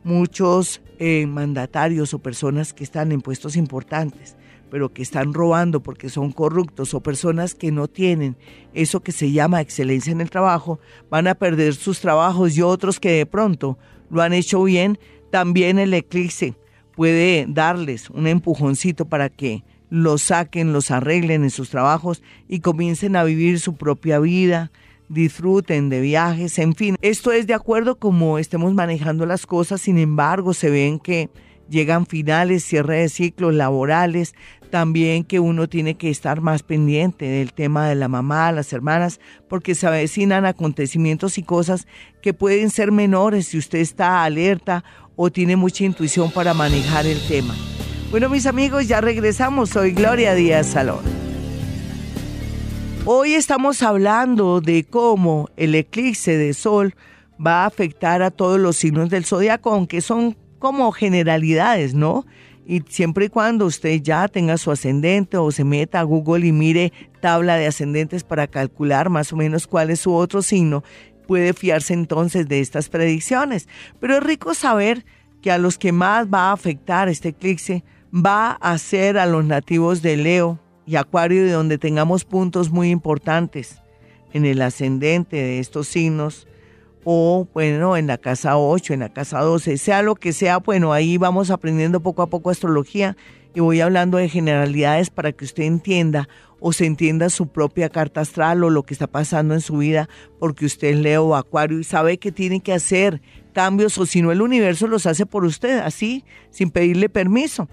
Muchos eh, mandatarios o personas que están en puestos importantes, pero que están robando porque son corruptos o personas que no tienen eso que se llama excelencia en el trabajo, van a perder sus trabajos y otros que de pronto lo han hecho bien, también el eclipse puede darles un empujoncito para que los saquen, los arreglen en sus trabajos y comiencen a vivir su propia vida, disfruten de viajes, en fin. Esto es de acuerdo como estemos manejando las cosas, sin embargo, se ven que llegan finales, cierre de ciclos laborales, también que uno tiene que estar más pendiente del tema de la mamá, las hermanas, porque se avecinan acontecimientos y cosas que pueden ser menores si usted está alerta o tiene mucha intuición para manejar el tema. Bueno, mis amigos, ya regresamos. Soy Gloria Díaz Salón. Hoy estamos hablando de cómo el eclipse de sol va a afectar a todos los signos del zodiaco, aunque son como generalidades, ¿no? Y siempre y cuando usted ya tenga su ascendente o se meta a Google y mire tabla de ascendentes para calcular más o menos cuál es su otro signo, puede fiarse entonces de estas predicciones. Pero es rico saber que a los que más va a afectar este eclipse va a ser a los nativos de Leo y Acuario, de donde tengamos puntos muy importantes en el ascendente de estos signos, o bueno, en la casa 8, en la casa 12, sea lo que sea, bueno, ahí vamos aprendiendo poco a poco astrología y voy hablando de generalidades para que usted entienda o se entienda su propia carta astral o lo que está pasando en su vida, porque usted Leo o Acuario y sabe que tiene que hacer cambios o si no el universo los hace por usted, así, sin pedirle permiso.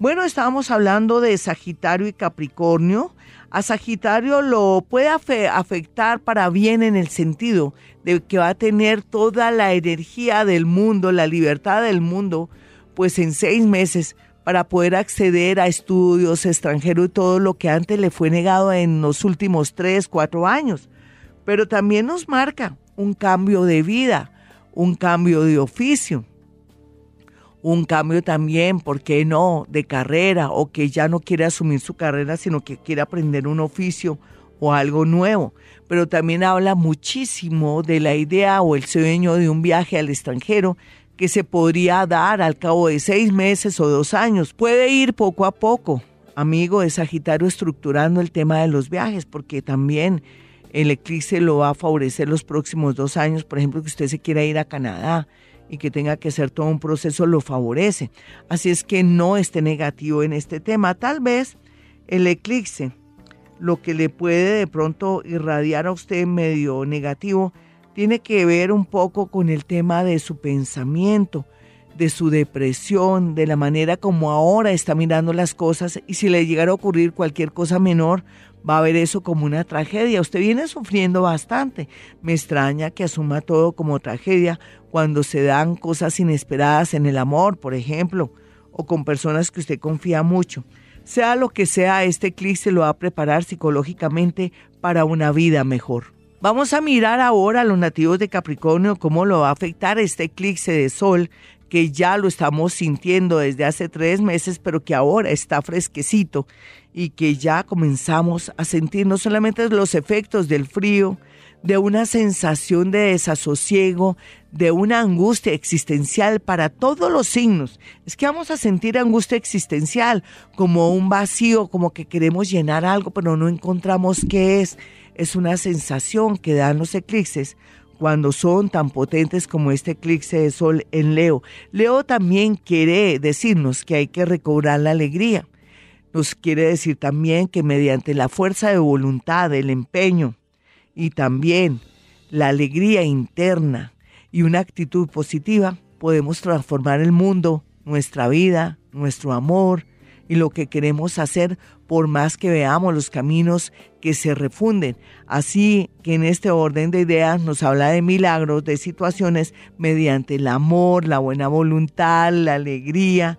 Bueno, estábamos hablando de Sagitario y Capricornio. A Sagitario lo puede afectar para bien en el sentido de que va a tener toda la energía del mundo, la libertad del mundo, pues en seis meses para poder acceder a estudios extranjeros y todo lo que antes le fue negado en los últimos tres, cuatro años. Pero también nos marca un cambio de vida, un cambio de oficio un cambio también, ¿por qué no?, de carrera o que ya no quiere asumir su carrera, sino que quiere aprender un oficio o algo nuevo. Pero también habla muchísimo de la idea o el sueño de un viaje al extranjero que se podría dar al cabo de seis meses o dos años. Puede ir poco a poco, amigo de Sagitario, estructurando el tema de los viajes, porque también el eclipse lo va a favorecer los próximos dos años. Por ejemplo, que usted se quiera ir a Canadá y que tenga que hacer todo un proceso lo favorece. Así es que no esté negativo en este tema. Tal vez el eclipse, lo que le puede de pronto irradiar a usted medio negativo, tiene que ver un poco con el tema de su pensamiento, de su depresión, de la manera como ahora está mirando las cosas y si le llegara a ocurrir cualquier cosa menor, va a ver eso como una tragedia. Usted viene sufriendo bastante. Me extraña que asuma todo como tragedia cuando se dan cosas inesperadas en el amor, por ejemplo, o con personas que usted confía mucho. Sea lo que sea, este clic se lo va a preparar psicológicamente para una vida mejor. Vamos a mirar ahora a los nativos de Capricornio cómo lo va a afectar este eclipse de sol que ya lo estamos sintiendo desde hace tres meses, pero que ahora está fresquecito y que ya comenzamos a sentir no solamente los efectos del frío, de una sensación de desasosiego, de una angustia existencial para todos los signos. Es que vamos a sentir angustia existencial, como un vacío, como que queremos llenar algo, pero no encontramos qué es. Es una sensación que dan los eclipses cuando son tan potentes como este eclipse de sol en Leo. Leo también quiere decirnos que hay que recobrar la alegría. Nos quiere decir también que mediante la fuerza de voluntad, el empeño y también la alegría interna y una actitud positiva, podemos transformar el mundo, nuestra vida, nuestro amor y lo que queremos hacer por más que veamos los caminos que se refunden. Así que en este orden de ideas nos habla de milagros, de situaciones mediante el amor, la buena voluntad, la alegría,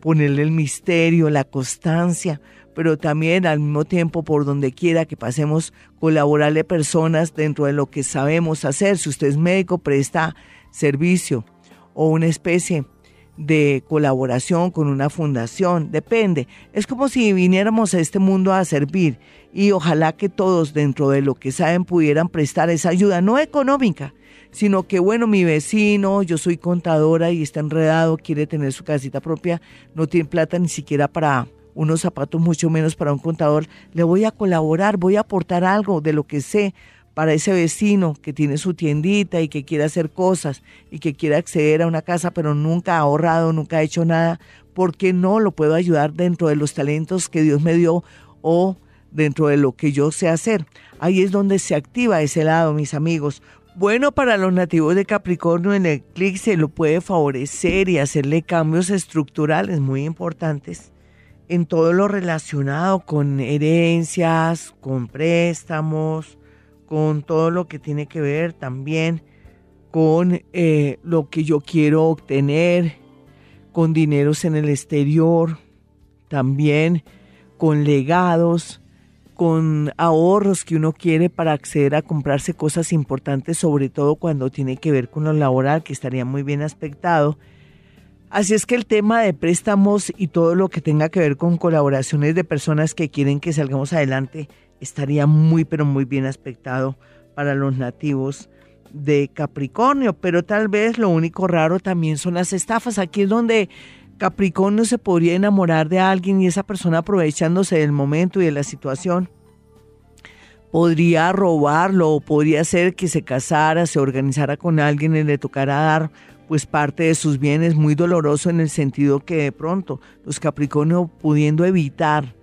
ponerle el misterio, la constancia, pero también al mismo tiempo por donde quiera que pasemos, colaborarle personas dentro de lo que sabemos hacer. Si usted es médico, presta servicio o una especie de colaboración con una fundación, depende. Es como si viniéramos a este mundo a servir y ojalá que todos dentro de lo que saben pudieran prestar esa ayuda, no económica, sino que bueno, mi vecino, yo soy contadora y está enredado, quiere tener su casita propia, no tiene plata ni siquiera para unos zapatos, mucho menos para un contador, le voy a colaborar, voy a aportar algo de lo que sé para ese vecino que tiene su tiendita y que quiere hacer cosas y que quiere acceder a una casa pero nunca ha ahorrado, nunca ha hecho nada, ¿por qué no lo puedo ayudar dentro de los talentos que Dios me dio o dentro de lo que yo sé hacer? Ahí es donde se activa ese lado, mis amigos. Bueno, para los nativos de Capricornio en el clic se lo puede favorecer y hacerle cambios estructurales muy importantes en todo lo relacionado con herencias, con préstamos, con todo lo que tiene que ver también con eh, lo que yo quiero obtener, con dineros en el exterior, también con legados, con ahorros que uno quiere para acceder a comprarse cosas importantes, sobre todo cuando tiene que ver con lo laboral, que estaría muy bien aspectado. Así es que el tema de préstamos y todo lo que tenga que ver con colaboraciones de personas que quieren que salgamos adelante estaría muy, pero muy bien aspectado para los nativos de Capricornio, pero tal vez lo único raro también son las estafas. Aquí es donde Capricornio se podría enamorar de alguien y esa persona aprovechándose del momento y de la situación podría robarlo o podría ser que se casara, se organizara con alguien y le tocara dar pues parte de sus bienes muy doloroso en el sentido que de pronto los Capricornio pudiendo evitar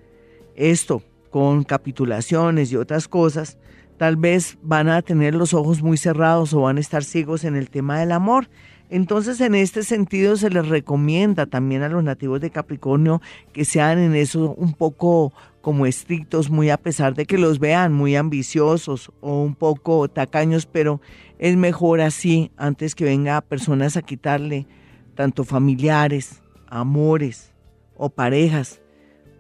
esto con capitulaciones y otras cosas, tal vez van a tener los ojos muy cerrados o van a estar ciegos en el tema del amor. Entonces, en este sentido, se les recomienda también a los nativos de Capricornio que sean en eso un poco como estrictos, muy a pesar de que los vean muy ambiciosos o un poco tacaños, pero es mejor así antes que venga personas a quitarle tanto familiares, amores o parejas,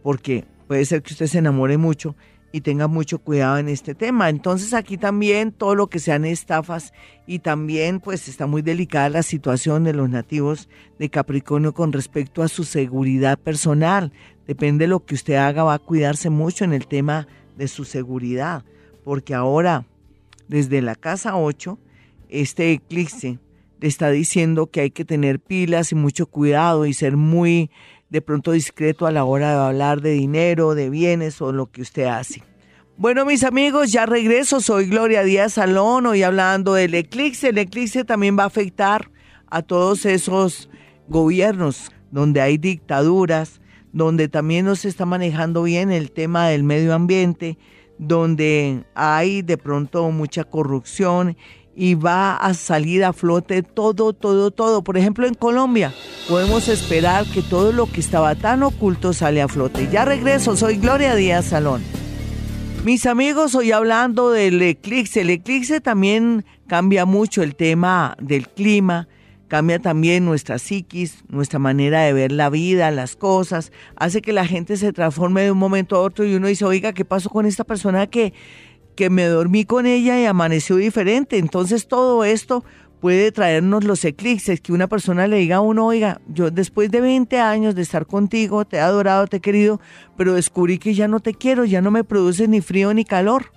porque puede ser que usted se enamore mucho y tenga mucho cuidado en este tema. Entonces aquí también todo lo que sean estafas y también pues está muy delicada la situación de los nativos de Capricornio con respecto a su seguridad personal. Depende de lo que usted haga, va a cuidarse mucho en el tema de su seguridad, porque ahora desde la casa 8 este eclipse le está diciendo que hay que tener pilas y mucho cuidado y ser muy de pronto discreto a la hora de hablar de dinero, de bienes o lo que usted hace. Bueno, mis amigos, ya regreso. Soy Gloria Díaz Salón, hoy hablando del eclipse. El eclipse también va a afectar a todos esos gobiernos donde hay dictaduras, donde también no se está manejando bien el tema del medio ambiente, donde hay de pronto mucha corrupción y va a salir a flote todo, todo, todo. Por ejemplo, en Colombia podemos esperar que todo lo que estaba tan oculto sale a flote. Ya regreso, soy Gloria Díaz Salón. Mis amigos, hoy hablando del eclipse. El eclipse también cambia mucho el tema del clima, cambia también nuestra psiquis, nuestra manera de ver la vida, las cosas, hace que la gente se transforme de un momento a otro y uno dice, oiga, ¿qué pasó con esta persona que, que me dormí con ella y amaneció diferente? Entonces todo esto puede traernos los eclipses, que una persona le diga a uno, oiga, yo después de 20 años de estar contigo, te he adorado, te he querido, pero descubrí que ya no te quiero, ya no me produce ni frío ni calor.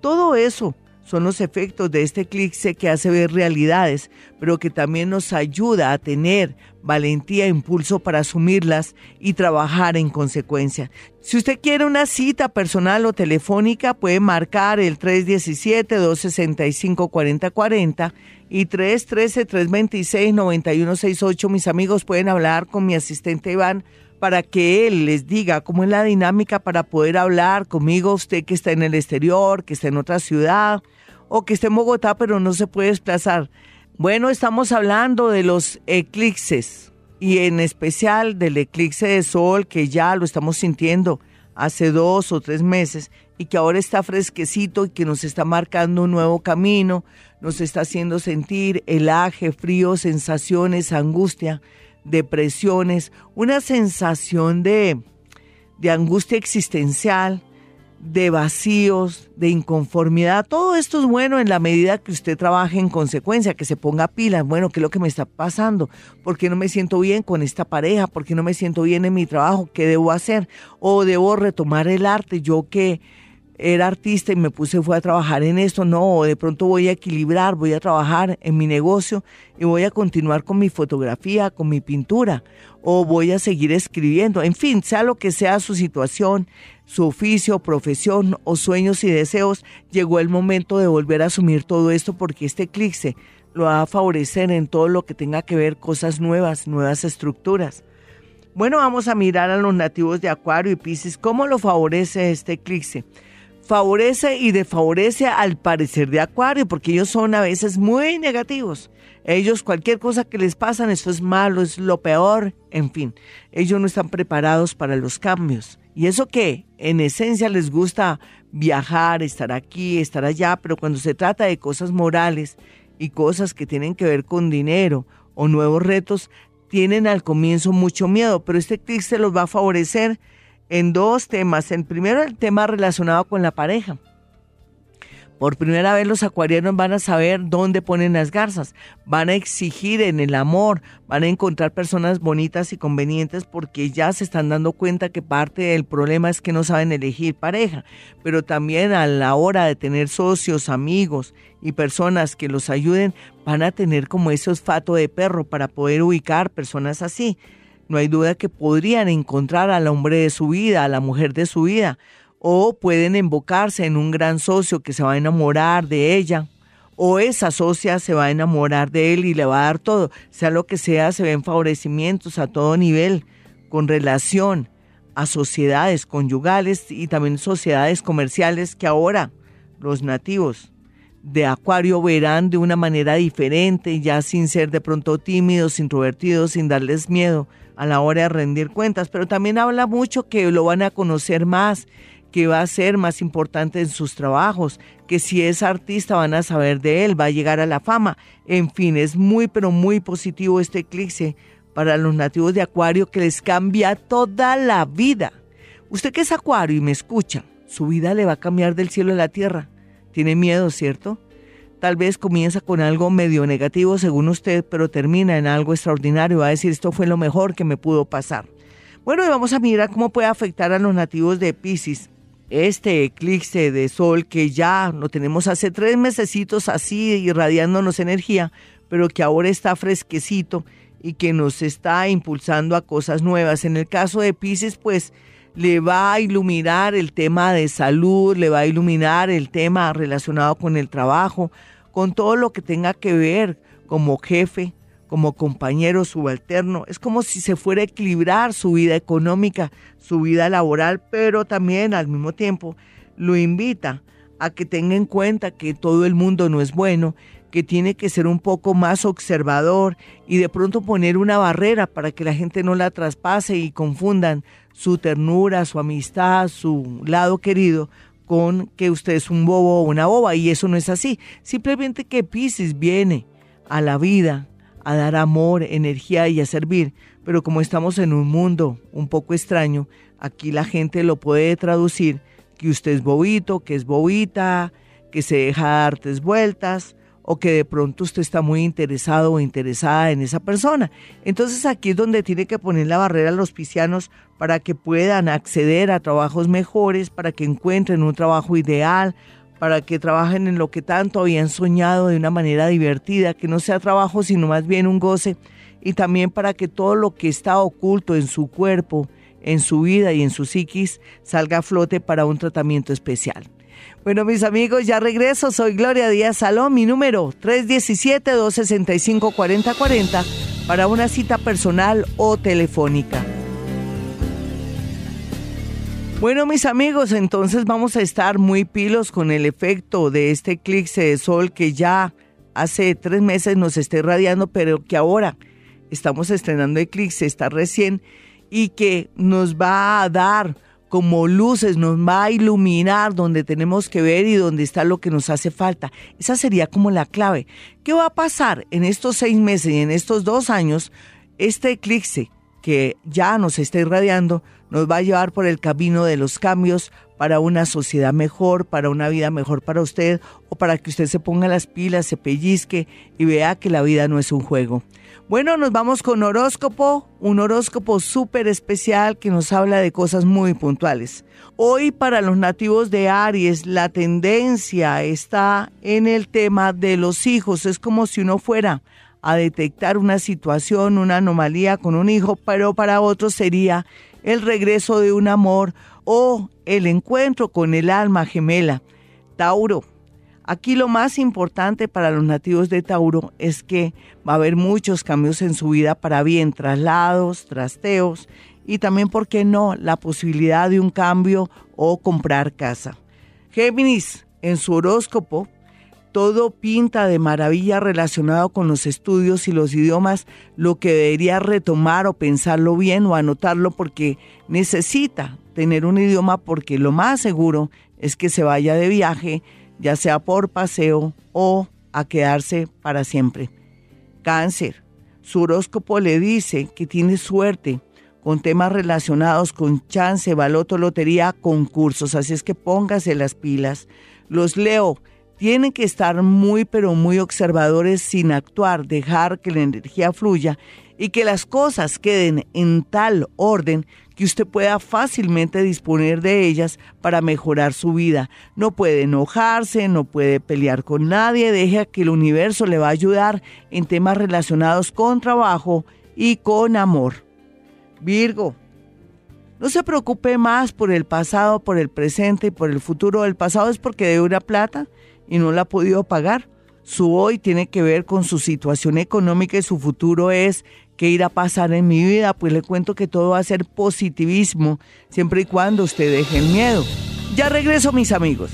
Todo eso son los efectos de este eclipse que hace ver realidades, pero que también nos ayuda a tener valentía e impulso para asumirlas y trabajar en consecuencia. Si usted quiere una cita personal o telefónica, puede marcar el 317-265-4040 y 313-326-9168. Mis amigos pueden hablar con mi asistente Iván para que él les diga cómo es la dinámica para poder hablar conmigo, usted que está en el exterior, que está en otra ciudad o que esté en Bogotá pero no se puede desplazar. Bueno, estamos hablando de los eclipses y en especial del eclipse de sol que ya lo estamos sintiendo hace dos o tres meses y que ahora está fresquecito y que nos está marcando un nuevo camino, nos está haciendo sentir helaje, frío, sensaciones, angustia, depresiones, una sensación de, de angustia existencial, de vacíos, de inconformidad. Todo esto es bueno en la medida que usted trabaje en consecuencia, que se ponga pilas. Bueno, ¿qué es lo que me está pasando? ¿Por qué no me siento bien con esta pareja? ¿Por qué no me siento bien en mi trabajo? ¿Qué debo hacer? ¿O debo retomar el arte? Yo que era artista y me puse fue a trabajar en esto, no, de pronto voy a equilibrar, voy a trabajar en mi negocio y voy a continuar con mi fotografía, con mi pintura, o voy a seguir escribiendo, en fin, sea lo que sea su situación, su oficio, profesión o sueños y deseos, llegó el momento de volver a asumir todo esto porque este eclipse lo va a favorecer en todo lo que tenga que ver cosas nuevas, nuevas estructuras. Bueno, vamos a mirar a los nativos de Acuario y Pisces, ¿cómo lo favorece este eclipse? Favorece y desfavorece al parecer de Acuario, porque ellos son a veces muy negativos. Ellos, cualquier cosa que les pasa, esto es malo, es lo peor, en fin, ellos no están preparados para los cambios. Y eso que en esencia les gusta viajar, estar aquí, estar allá, pero cuando se trata de cosas morales y cosas que tienen que ver con dinero o nuevos retos, tienen al comienzo mucho miedo, pero este clic se los va a favorecer en dos temas. El primero, el tema relacionado con la pareja. Por primera vez los acuarianos van a saber dónde ponen las garzas, van a exigir en el amor, van a encontrar personas bonitas y convenientes porque ya se están dando cuenta que parte del problema es que no saben elegir pareja, pero también a la hora de tener socios, amigos y personas que los ayuden, van a tener como ese olfato de perro para poder ubicar personas así. No hay duda que podrían encontrar al hombre de su vida, a la mujer de su vida, o pueden invocarse en un gran socio que se va a enamorar de ella, o esa socia se va a enamorar de él y le va a dar todo. Sea lo que sea, se ven favorecimientos a todo nivel, con relación a sociedades conyugales y también sociedades comerciales que ahora los nativos de Acuario verán de una manera diferente, ya sin ser de pronto tímidos, introvertidos, sin darles miedo a la hora de rendir cuentas, pero también habla mucho que lo van a conocer más, que va a ser más importante en sus trabajos, que si es artista van a saber de él, va a llegar a la fama. En fin, es muy, pero muy positivo este eclipse para los nativos de Acuario que les cambia toda la vida. Usted que es Acuario y me escucha, su vida le va a cambiar del cielo a la tierra. Tiene miedo, ¿cierto? Tal vez comienza con algo medio negativo según usted, pero termina en algo extraordinario. Va a decir, esto fue lo mejor que me pudo pasar. Bueno, y vamos a mirar cómo puede afectar a los nativos de Pisces este eclipse de sol que ya lo tenemos hace tres mesecitos así irradiándonos energía, pero que ahora está fresquecito y que nos está impulsando a cosas nuevas. En el caso de Pisces, pues le va a iluminar el tema de salud, le va a iluminar el tema relacionado con el trabajo, con todo lo que tenga que ver como jefe, como compañero subalterno. Es como si se fuera a equilibrar su vida económica, su vida laboral, pero también al mismo tiempo lo invita a que tenga en cuenta que todo el mundo no es bueno, que tiene que ser un poco más observador y de pronto poner una barrera para que la gente no la traspase y confundan su ternura, su amistad, su lado querido con que usted es un bobo o una boba y eso no es así. Simplemente que Pisces viene a la vida a dar amor, energía y a servir, pero como estamos en un mundo un poco extraño, aquí la gente lo puede traducir que usted es bobito, que es bobita, que se deja darte vueltas o que de pronto usted está muy interesado o interesada en esa persona. Entonces aquí es donde tiene que poner la barrera a los piscianos para que puedan acceder a trabajos mejores, para que encuentren un trabajo ideal, para que trabajen en lo que tanto habían soñado de una manera divertida, que no sea trabajo sino más bien un goce, y también para que todo lo que está oculto en su cuerpo, en su vida y en su psiquis salga a flote para un tratamiento especial. Bueno, mis amigos, ya regreso. Soy Gloria Díaz Salón, mi número 317-265-4040 para una cita personal o telefónica. Bueno, mis amigos, entonces vamos a estar muy pilos con el efecto de este eclipse de sol que ya hace tres meses nos está irradiando, pero que ahora estamos estrenando eclipse, está recién, y que nos va a dar como luces, nos va a iluminar donde tenemos que ver y donde está lo que nos hace falta. Esa sería como la clave. ¿Qué va a pasar en estos seis meses y en estos dos años? Este eclipse que ya nos está irradiando nos va a llevar por el camino de los cambios para una sociedad mejor, para una vida mejor para usted o para que usted se ponga las pilas, se pellizque y vea que la vida no es un juego. Bueno, nos vamos con horóscopo, un horóscopo súper especial que nos habla de cosas muy puntuales. Hoy para los nativos de Aries la tendencia está en el tema de los hijos. Es como si uno fuera a detectar una situación, una anomalía con un hijo, pero para otros sería el regreso de un amor o el encuentro con el alma gemela. Tauro, Aquí lo más importante para los nativos de Tauro es que va a haber muchos cambios en su vida para bien, traslados, trasteos y también, ¿por qué no?, la posibilidad de un cambio o comprar casa. Géminis, en su horóscopo, todo pinta de maravilla relacionado con los estudios y los idiomas, lo que debería retomar o pensarlo bien o anotarlo porque necesita tener un idioma porque lo más seguro es que se vaya de viaje ya sea por paseo o a quedarse para siempre. Cáncer. Su horóscopo le dice que tiene suerte con temas relacionados con chance, baloto, lotería, concursos. Así es que póngase las pilas. Los leo. Tienen que estar muy, pero muy observadores sin actuar, dejar que la energía fluya y que las cosas queden en tal orden que usted pueda fácilmente disponer de ellas para mejorar su vida. No puede enojarse, no puede pelear con nadie, deje que el universo le va a ayudar en temas relacionados con trabajo y con amor. Virgo, no se preocupe más por el pasado, por el presente y por el futuro. El pasado es porque debe una plata y no la ha podido pagar. Su hoy tiene que ver con su situación económica y su futuro es qué irá a pasar en mi vida, pues le cuento que todo va a ser positivismo, siempre y cuando usted deje el miedo. Ya regreso, mis amigos.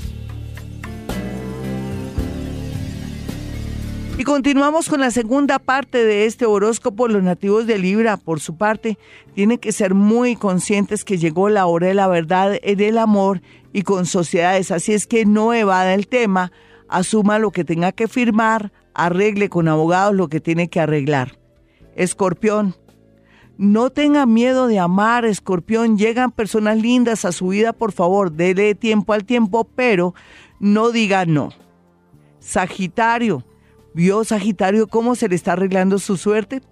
Y continuamos con la segunda parte de este horóscopo. Los nativos de Libra, por su parte, tienen que ser muy conscientes que llegó la hora de la verdad en el amor y con sociedades. Así es que no evada el tema, asuma lo que tenga que firmar, arregle con abogados lo que tiene que arreglar. Escorpión, no tenga miedo de amar, escorpión. Llegan personas lindas a su vida, por favor, dele tiempo al tiempo, pero no diga no. Sagitario, ¿vio Sagitario cómo se le está arreglando su suerte?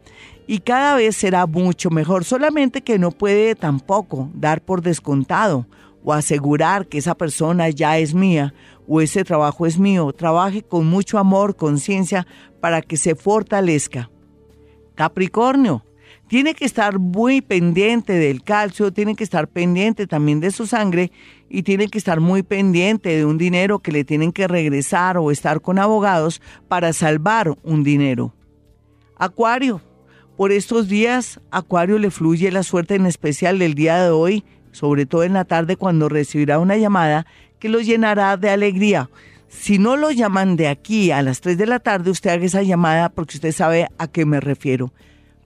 Y cada vez será mucho mejor, solamente que no puede tampoco dar por descontado o asegurar que esa persona ya es mía o ese trabajo es mío. Trabaje con mucho amor, conciencia, para que se fortalezca. Capricornio, tiene que estar muy pendiente del calcio, tiene que estar pendiente también de su sangre y tiene que estar muy pendiente de un dinero que le tienen que regresar o estar con abogados para salvar un dinero. Acuario, por estos días, Acuario le fluye la suerte en especial del día de hoy, sobre todo en la tarde cuando recibirá una llamada que lo llenará de alegría. Si no lo llaman de aquí a las 3 de la tarde, usted haga esa llamada porque usted sabe a qué me refiero.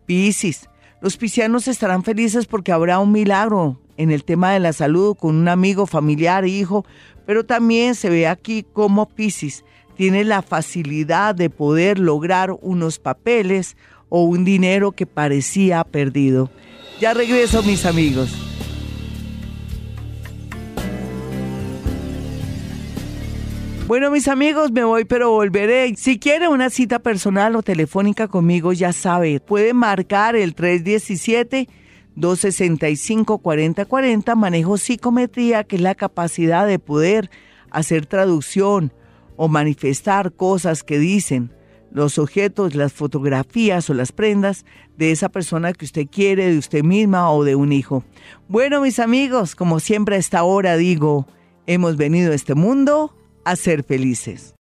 Piscis, los piscianos estarán felices porque habrá un milagro en el tema de la salud con un amigo, familiar, hijo, pero también se ve aquí como Piscis tiene la facilidad de poder lograr unos papeles o un dinero que parecía perdido. Ya regreso, mis amigos. Bueno, mis amigos, me voy, pero volveré. Si quiere una cita personal o telefónica conmigo, ya sabe, puede marcar el 317-265-4040. Manejo psicometría, que es la capacidad de poder hacer traducción o manifestar cosas que dicen los objetos, las fotografías o las prendas de esa persona que usted quiere, de usted misma o de un hijo. Bueno, mis amigos, como siempre a esta hora digo, hemos venido a este mundo a ser felices.